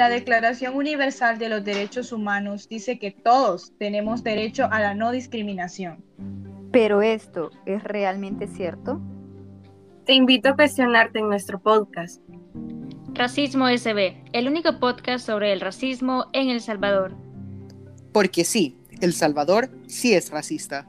La Declaración Universal de los Derechos Humanos dice que todos tenemos derecho a la no discriminación. ¿Pero esto es realmente cierto? Te invito a cuestionarte en nuestro podcast. Racismo SB, el único podcast sobre el racismo en El Salvador. Porque sí, El Salvador sí es racista.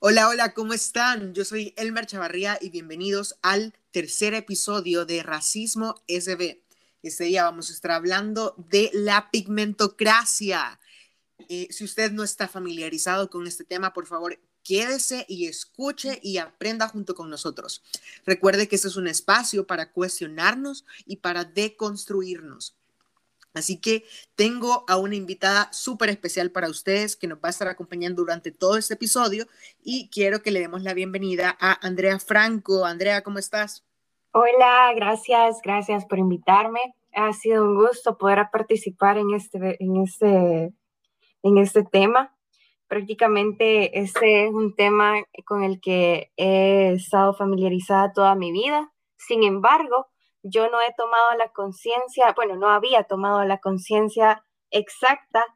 Hola, hola, ¿cómo están? Yo soy Elmer Chavarría y bienvenidos al tercer episodio de Racismo SB. Este día vamos a estar hablando de la pigmentocracia. Eh, si usted no está familiarizado con este tema, por favor, quédese y escuche y aprenda junto con nosotros. Recuerde que este es un espacio para cuestionarnos y para deconstruirnos. Así que tengo a una invitada súper especial para ustedes que nos va a estar acompañando durante todo este episodio y quiero que le demos la bienvenida a Andrea Franco. Andrea, ¿cómo estás? Hola, gracias, gracias por invitarme. Ha sido un gusto poder participar en este, en este, en este tema. Prácticamente este es un tema con el que he estado familiarizada toda mi vida. Sin embargo, yo no he tomado la conciencia, bueno, no había tomado la conciencia exacta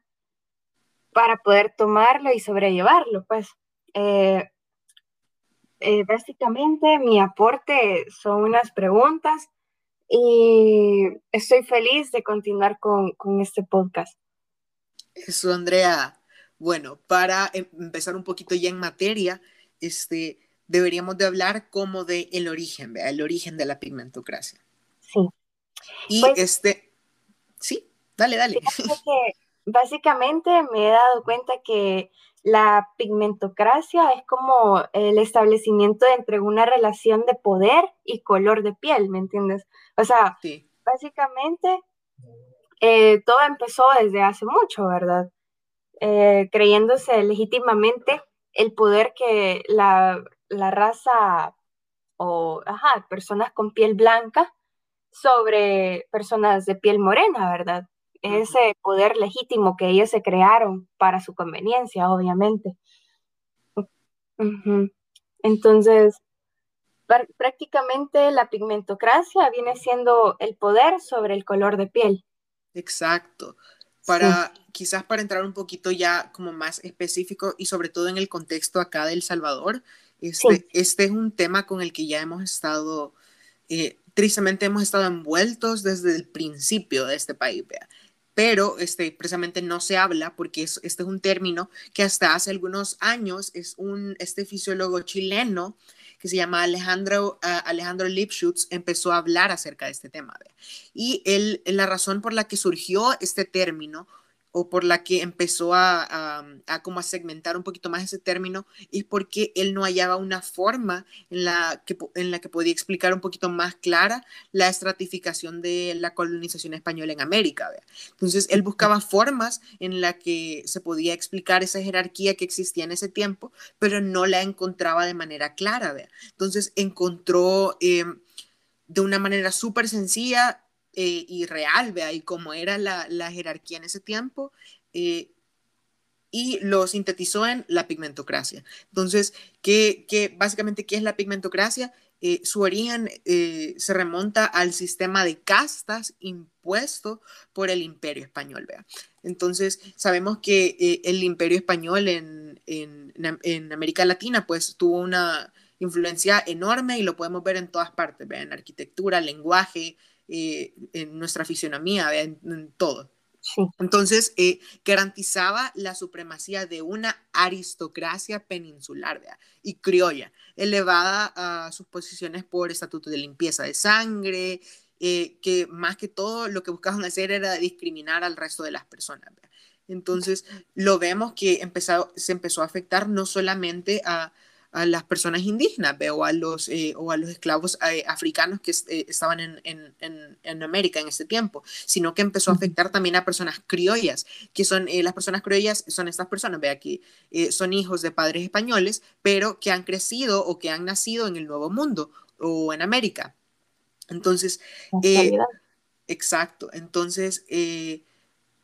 para poder tomarlo y sobrellevarlo, pues. Eh, eh, básicamente mi aporte son unas preguntas y estoy feliz de continuar con, con este podcast. Eso, Andrea. Bueno, para em, empezar un poquito ya en materia, este, deberíamos de hablar como de el origen, el origen de la pigmentocracia. Sí. Y pues este, sí, dale, dale. básicamente me he dado cuenta que la pigmentocracia es como el establecimiento entre una relación de poder y color de piel, ¿me entiendes? O sea, básicamente eh, todo empezó desde hace mucho, ¿verdad? Eh, creyéndose legítimamente el poder que la, la raza o, ajá, personas con piel blanca sobre personas de piel morena, ¿verdad? Ese poder legítimo que ellos se crearon para su conveniencia, obviamente. Entonces, prácticamente la pigmentocracia viene siendo el poder sobre el color de piel. Exacto. Para quizás para entrar un poquito ya como más específico y sobre todo en el contexto acá de El Salvador, este, este es un tema con el que ya hemos estado eh, tristemente hemos estado envueltos desde el principio de este país, pero este, precisamente no se habla porque este es un término que hasta hace algunos años es un, este fisiólogo chileno que se llama Alejandro, uh, Alejandro Lipschutz, empezó a hablar acerca de este tema. Y él, la razón por la que surgió este término o por la que empezó a, como a segmentar un poquito más ese término es porque él no hallaba una forma en la que, en la que podía explicar un poquito más clara la estratificación de la colonización española en América. Entonces, él buscaba formas en la que se podía explicar esa jerarquía que existía en ese tiempo, pero no la encontraba de manera clara. Entonces, encontró em, de una manera súper sencilla eh, y real, vea, y cómo era la, jerarquía en ese tiempo, eh, y lo sintetizó en la pigmentocracia. Entonces, ¿qué, qué básicamente, ¿qué es la pigmentocracia? Eh, su origen se remonta al sistema de castas impuesto por el imperio español. ¿vea? Entonces, sabemos que el imperio español en, en, en, América Latina pues tuvo una influencia enorme y lo podemos ver en todas partes, ¿vea? en arquitectura, lenguaje, eh, en nuestra fisionomía, en, todo. Entonces, eh, garantizaba la supremacía de una aristocracia peninsular y criolla, elevada a sus posiciones por estatuto de limpieza de sangre, eh, que más que todo lo que buscaban hacer era discriminar al resto de las personas. Entonces, lo vemos que empezado, se empezó a afectar no solamente a, a las personas indígenas o, a los, eh, o a los esclavos eh, africanos que eh, estaban en, en, en, América en ese tiempo, sino que empezó a afectar también a personas criollas, que son las personas criollas, son estas personas, vea que son hijos de padres españoles, pero que han crecido o que han nacido en el Nuevo Mundo o en América. Entonces, exacto, entonces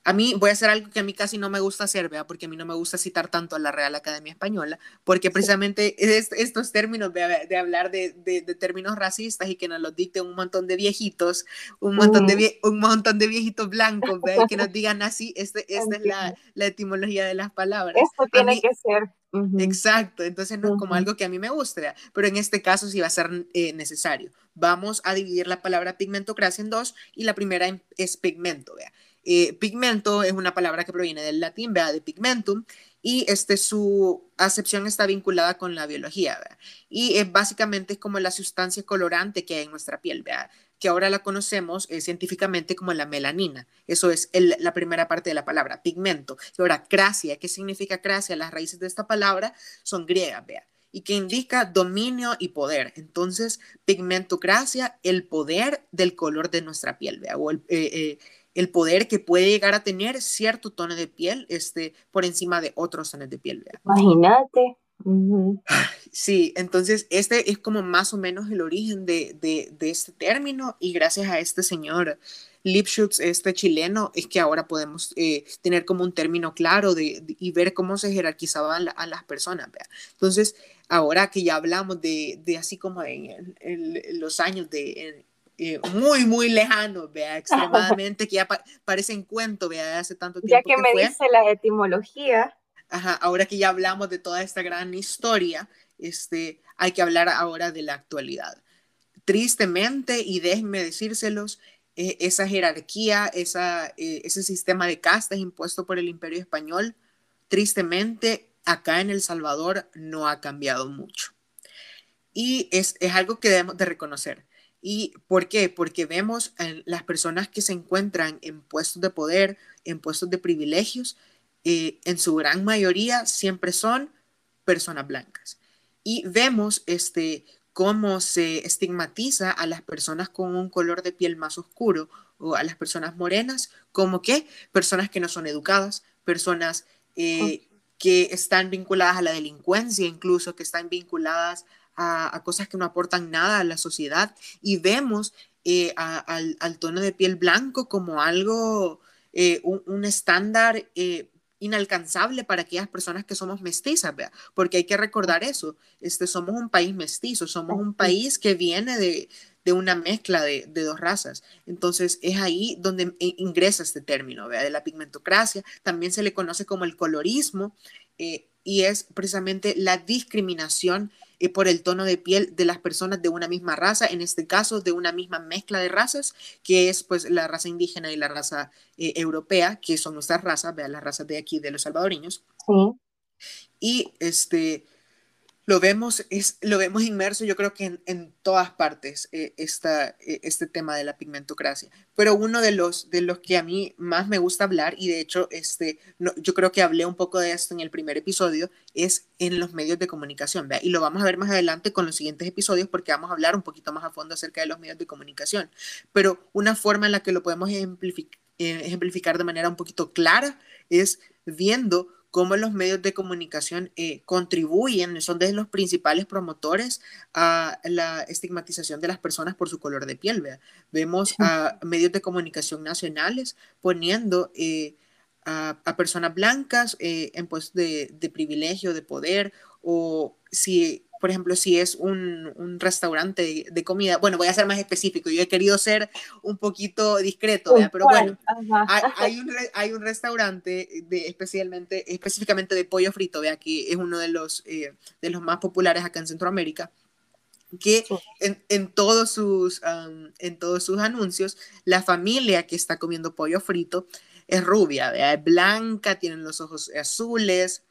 a mí voy a hacer algo que a mí casi no me gusta hacer, ¿vea? porque a mí no me gusta citar tanto a la Real Academia Española, porque precisamente estos términos de, hablar de, términos racistas y que nos los dicten un montón de viejitos, un montón, de, un montón de viejitos blancos, ¿vea? que nos digan así, este, esta es la, etimología de las palabras. Esto tiene que ser. Exacto, entonces no es como algo que a mí me guste, pero en este caso sí va a ser eh, necesario. Vamos a dividir la palabra pigmentocracia en dos y la primera es pigmento, ¿vea? Eh, pigmento es una palabra que proviene del latín, vea, de pigmentum, y este, su acepción está vinculada con la biología, ¿vea? y es básicamente como la sustancia colorante que hay en nuestra piel, ¿vea? que ahora la conocemos eh, científicamente como la melanina. Eso es la primera parte de la palabra, pigmento. Y ahora, cracia, ¿qué significa cracia? Las raíces de esta palabra son griegas, vea y que indica dominio y poder. Entonces, pigmentocracia, el poder del color de nuestra piel, ¿vea? o el, eh, el poder que puede llegar a tener cierto tono de piel este, por encima de otros tonos de piel. Imagínate. Sí, entonces este es como más o menos el origen de, de, este término y gracias a este señor Lipschutz, este chileno, es que ahora podemos eh, tener como un término claro de, y ver cómo se jerarquizaban a las personas. Entonces, ahora que ya hablamos de, de así como en, los años de eh, muy, muy lejano, vea, extremadamente, que ya parecen cuento, vea, hace tanto tiempo. Ya que, me dice la etimología. Ajá, ahora que ya hablamos de toda esta gran historia, este, hay que hablar ahora de la actualidad. Tristemente, y déjenme decírselos, e, esa jerarquía, esa, e, ese sistema de castas impuesto por el imperio español, tristemente, acá en El Salvador no ha cambiado mucho. Y es, es algo que debemos de reconocer ¿Y por qué? Porque vemos en las personas que se encuentran en puestos de poder, en puestos de privilegios, eh, en su gran mayoría siempre son personas blancas. Y vemos este, cómo se estigmatiza a las personas con un color de piel más oscuro o a las personas morenas como que personas que no son educadas, personas eh, que están vinculadas a la delincuencia, incluso que están vinculadas a, cosas que no aportan nada a la sociedad y vemos eh, al, tono de piel blanco como algo, eh, un, estándar eh, inalcanzable para aquellas personas que somos mestizas, ¿vea? porque hay que recordar eso, este, somos un país mestizo, somos un país que viene de, una mezcla de, dos razas. Entonces es ahí donde ingresa este término ¿vea? de la pigmentocracia, también se le conoce como el colorismo y es precisamente la discriminación eh, por el tono de piel de las personas de una misma raza, en este caso de una misma mezcla de razas, que es pues la raza indígena y la raza eh, europea, que son nuestras razas, vean las razas de aquí de los salvadoreños. Y este, lo vemos, es, lo vemos inmerso, yo creo que en, todas partes, eh, esta, eh, este tema de la pigmentocracia. Pero uno de los, de los que a mí más me gusta hablar, y de hecho este, no, yo creo que hablé un poco de esto en el primer episodio, es en los medios de comunicación. ¿vea? Y lo vamos a ver más adelante con los siguientes episodios porque vamos a hablar un poquito más a fondo acerca de los medios de comunicación. Pero una forma en la que lo podemos ejemplificar, eh, ejemplificar de manera un poquito clara es viendo cómo los medios de comunicación eh, contribuyen, son de los principales promotores a la estigmatización de las personas por su color de piel. Vemos a medios de comunicación nacionales poniendo eh, a, personas blancas eh, en puestos de, de privilegio, de poder, o si por ejemplo, si es un, restaurante de, comida, bueno, voy a ser más específico, yo he querido ser un poquito discreto, pero bueno, hay, un, hay un restaurante de, especialmente, específicamente de pollo frito, vea, que es uno de los, eh, de los más populares acá en Centroamérica, que en, todos sus, en todos sus anuncios, la familia que está comiendo pollo frito es rubia, es blanca, tienen los ojos azules,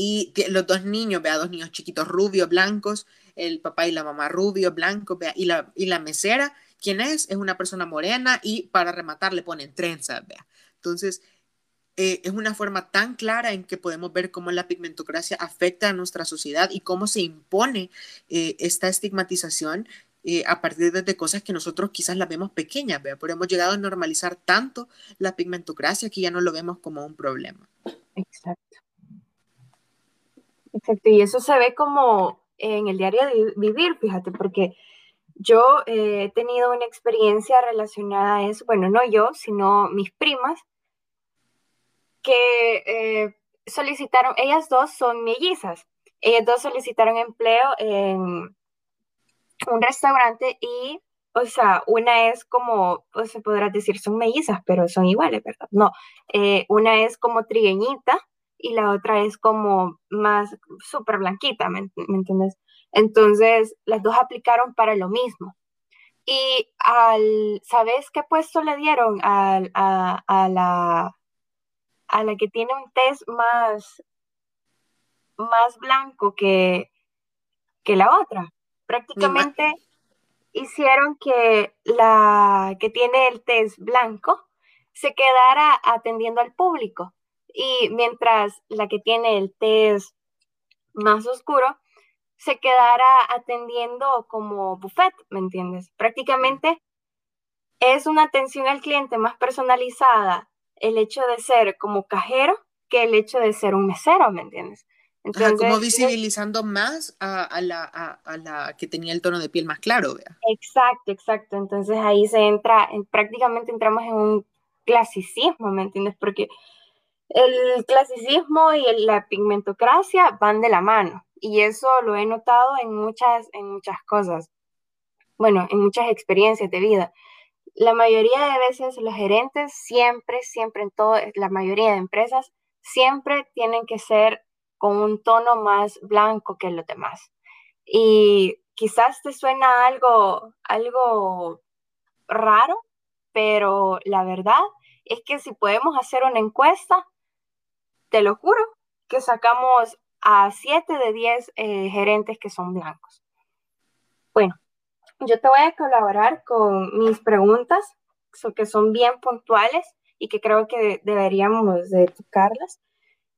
y los dos niños, vea, dos niños chiquitos rubios, blancos, el papá y la mamá rubios, blancos, vea, y la, y la mesera, ¿quién es? Es una persona morena y para rematar le ponen trenzas, vea. Entonces, eh, es una forma tan clara en que podemos ver cómo la pigmentocracia afecta a nuestra sociedad y cómo se impone eh, esta estigmatización eh, a partir de, cosas que nosotros quizás las vemos pequeñas, ¿vea? pero hemos llegado a normalizar tanto la pigmentocracia que ya no lo vemos como un problema. Exacto. Exacto, y eso se ve como en el diario de vivir, fíjate, porque yo eh, he tenido una experiencia relacionada a eso, bueno, no yo, sino mis primas, que eh, solicitaron, ellas dos son mellizas, ellas dos solicitaron empleo en un restaurante y, o sea, una es como, pues se podrá decir, son mellizas, pero son iguales, ¿verdad? No, eh, una es como trigueñita y la otra es como más súper blanquita, ¿me, entiendes? Entonces, las dos aplicaron para lo mismo. Y al, ¿sabes qué puesto le dieron a, a, la, a la que tiene un test más, más blanco que, que la otra? Prácticamente hicieron que la que tiene el test blanco se quedara atendiendo al público y mientras la que tiene el test más oscuro se quedara atendiendo como buffet, ¿me entiendes? Prácticamente es una atención al cliente más personalizada el hecho de ser como cajero que el hecho de ser un mesero, ¿me entiendes? Entonces, como visibilizando más a, la, a, la, que tenía el tono de piel más claro, ¿vea? Exacto, exacto. Entonces ahí se entra, en, prácticamente entramos en un clasicismo, ¿me entiendes? Porque el clasicismo y la pigmentocracia van de la mano y eso lo he notado en muchas, en muchas cosas, bueno, en muchas experiencias de vida. La mayoría de veces los gerentes siempre, siempre en todo, la mayoría de empresas siempre tienen que ser con un tono más blanco que los demás. Y quizás te suena algo, algo raro, pero la verdad es que si podemos hacer una encuesta, te lo juro, que sacamos a 7 de 10 eh, gerentes que son blancos. Bueno, yo te voy a colaborar con mis preguntas, que son bien puntuales y que creo que deberíamos de tocarlas,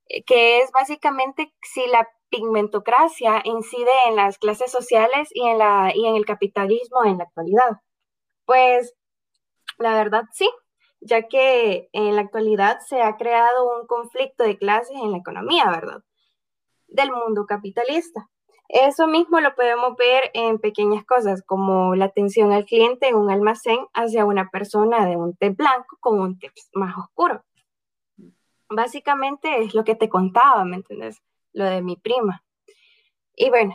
eh, que es básicamente si la pigmentocracia incide en las clases sociales y en, la, y en el capitalismo en la actualidad. Pues la verdad sí, ya que en la actualidad se ha creado un conflicto de clases en la economía, ¿verdad? Del mundo capitalista. Eso mismo lo podemos ver en pequeñas cosas, como la atención al cliente en un almacén hacia una persona de un té blanco con un té más oscuro. Básicamente es lo que te contaba, ¿me entiendes? Lo de mi prima. Y bueno,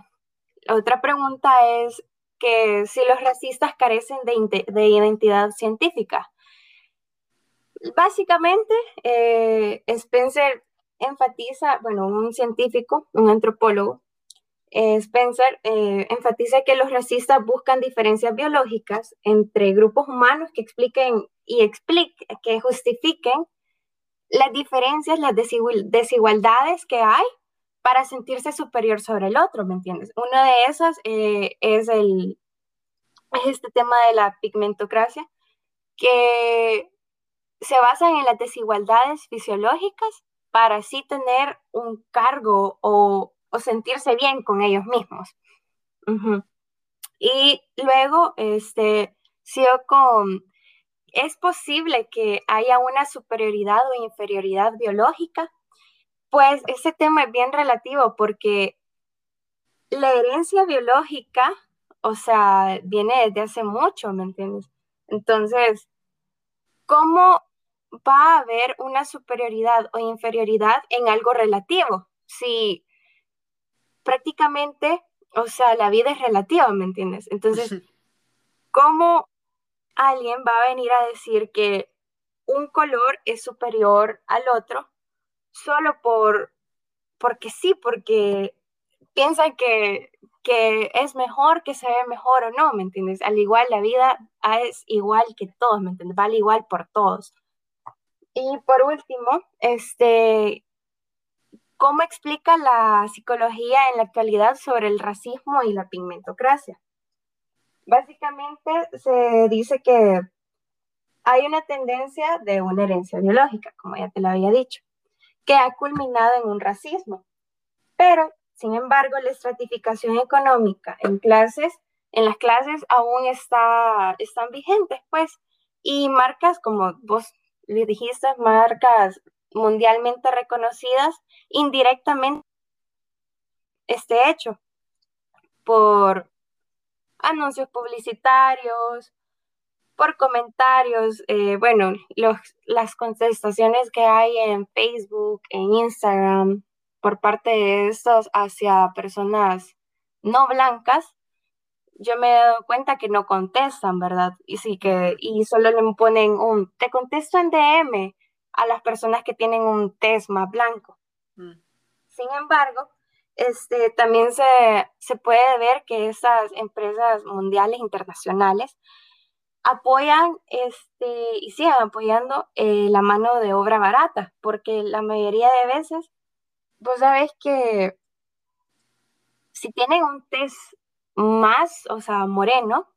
otra pregunta es que si los racistas carecen de, de identidad científica. Básicamente, eh, Spencer enfatiza, bueno, un científico, un antropólogo, eh, Spencer eh, enfatiza que los racistas buscan diferencias biológicas entre grupos humanos que expliquen y expliquen, que justifiquen las diferencias, las desigualdades que hay para sentirse superior sobre el otro, ¿me entiendes? Una de esas es, el, es este tema de la pigmentocracia, se basan en las desigualdades fisiológicas para así tener un cargo o, sentirse bien con ellos mismos. Y luego, este, sigo con, ¿es posible que haya una superioridad o inferioridad biológica? Pues ese tema es bien relativo porque la herencia biológica, o sea, viene desde hace mucho, ¿me entiendes? Entonces, ¿cómo va a haber una superioridad o inferioridad en algo relativo? Si prácticamente, o sea, la vida es relativa, ¿me entiendes? Entonces, ¿cómo alguien va a venir a decir que un color es superior al otro solo por, porque sí, porque piensan que que es mejor, que se ve mejor o no, ¿me entiendes? Al igual, la vida es igual que todos, ¿me entiendes? Vale igual por todos. Y por último, este, ¿cómo explica la psicología en la actualidad sobre el racismo y la pigmentocracia? Básicamente se dice que hay una tendencia de una herencia biológica, como ya te lo había dicho, que ha culminado en un racismo, pero sin embargo, la estratificación económica en clases, en las clases aún está, están vigentes, pues, y marcas como vos le dijiste, marcas mundialmente reconocidas, indirectamente este hecho por anuncios publicitarios, por comentarios, eh, bueno, los, las contestaciones que hay en Facebook, en Instagram, por parte de estos hacia personas no blancas, yo me he dado cuenta que no contestan, ¿verdad? Y sí que, y solo le ponen un, te contesto en DM a las personas que tienen un test más blanco. Mm. Sin embargo, este, también se, se puede ver que esas empresas mundiales, internacionales, apoyan este, y siguen apoyando eh, la mano de obra barata, porque la mayoría de veces, vos sabes que si tienen un test más, o sea, moreno,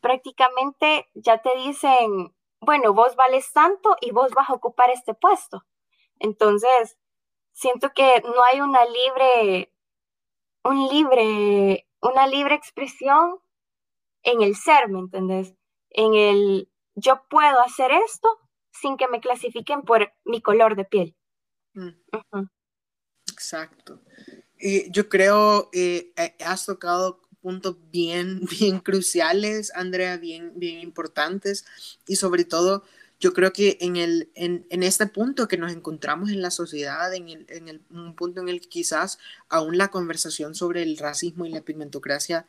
prácticamente ya te dicen, bueno, vos vales tanto y vos vas a ocupar este puesto. Entonces, siento que no hay una libre, un libre, una libre expresión en el ser, ¿me entendés? en el yo puedo hacer esto sin que me clasifiquen por mi color de piel. Mm. Exacto. yo creo eh, eh, has tocado puntos bien, bien cruciales, Andrea, bien, bien importantes. Y sobre todo yo creo que en, el, en, en, este punto que nos encontramos en la sociedad, en, el, en el, un punto en el que quizás aún la conversación sobre el racismo y la pigmentocracia,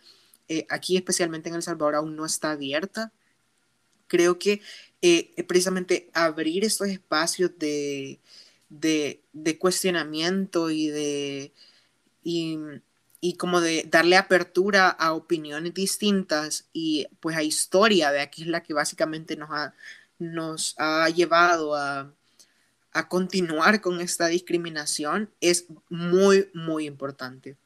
eh, aquí especialmente en El Salvador, aún no está abierta. Creo que eh, precisamente abrir estos espacios de, cuestionamiento y de y, como de darle apertura a opiniones distintas y pues a historia, de aquí es la que básicamente nos ha, nos ha llevado a, a continuar con esta discriminación, es muy, muy importante.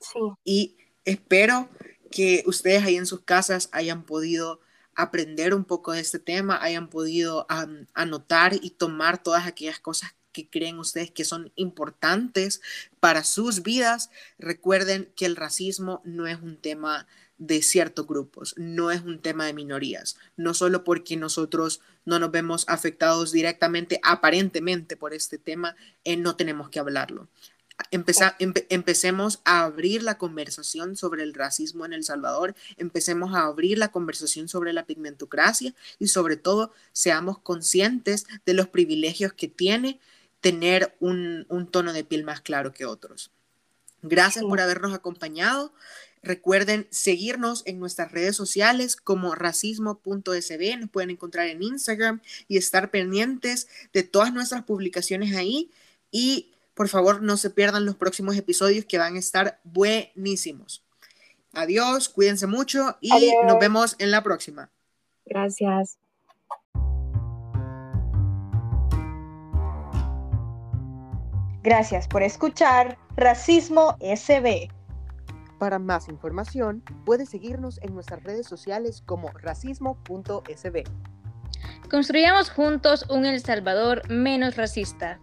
Sí. Y espero que ustedes ahí en sus casas hayan podido aprender un poco de este tema, hayan podido anotar y tomar todas aquellas cosas que creen ustedes que son importantes para sus vidas. Recuerden que el racismo no es un tema de ciertos grupos, no es un tema de minorías, no solo porque nosotros no nos vemos afectados directamente, aparentemente por este tema, eh, no tenemos que hablarlo empecemos a abrir la conversación sobre el racismo en El Salvador, empecemos a abrir la conversación sobre la pigmentocracia y sobre todo seamos conscientes de los privilegios que tiene tener un, tono de piel más claro que otros. Gracias por habernos acompañado. Recuerden seguirnos en nuestras redes sociales como racismo.sb. Nos pueden encontrar en Instagram y estar pendientes de todas nuestras publicaciones ahí. Y por favor, no se pierdan los próximos episodios que van a estar buenísimos. Adiós, cuídense mucho y nos vemos en la próxima. Gracias. Gracias por escuchar Racismo SB. Para más información, puedes seguirnos en nuestras redes sociales como racismo.sb. Construyamos juntos un El Salvador menos racista.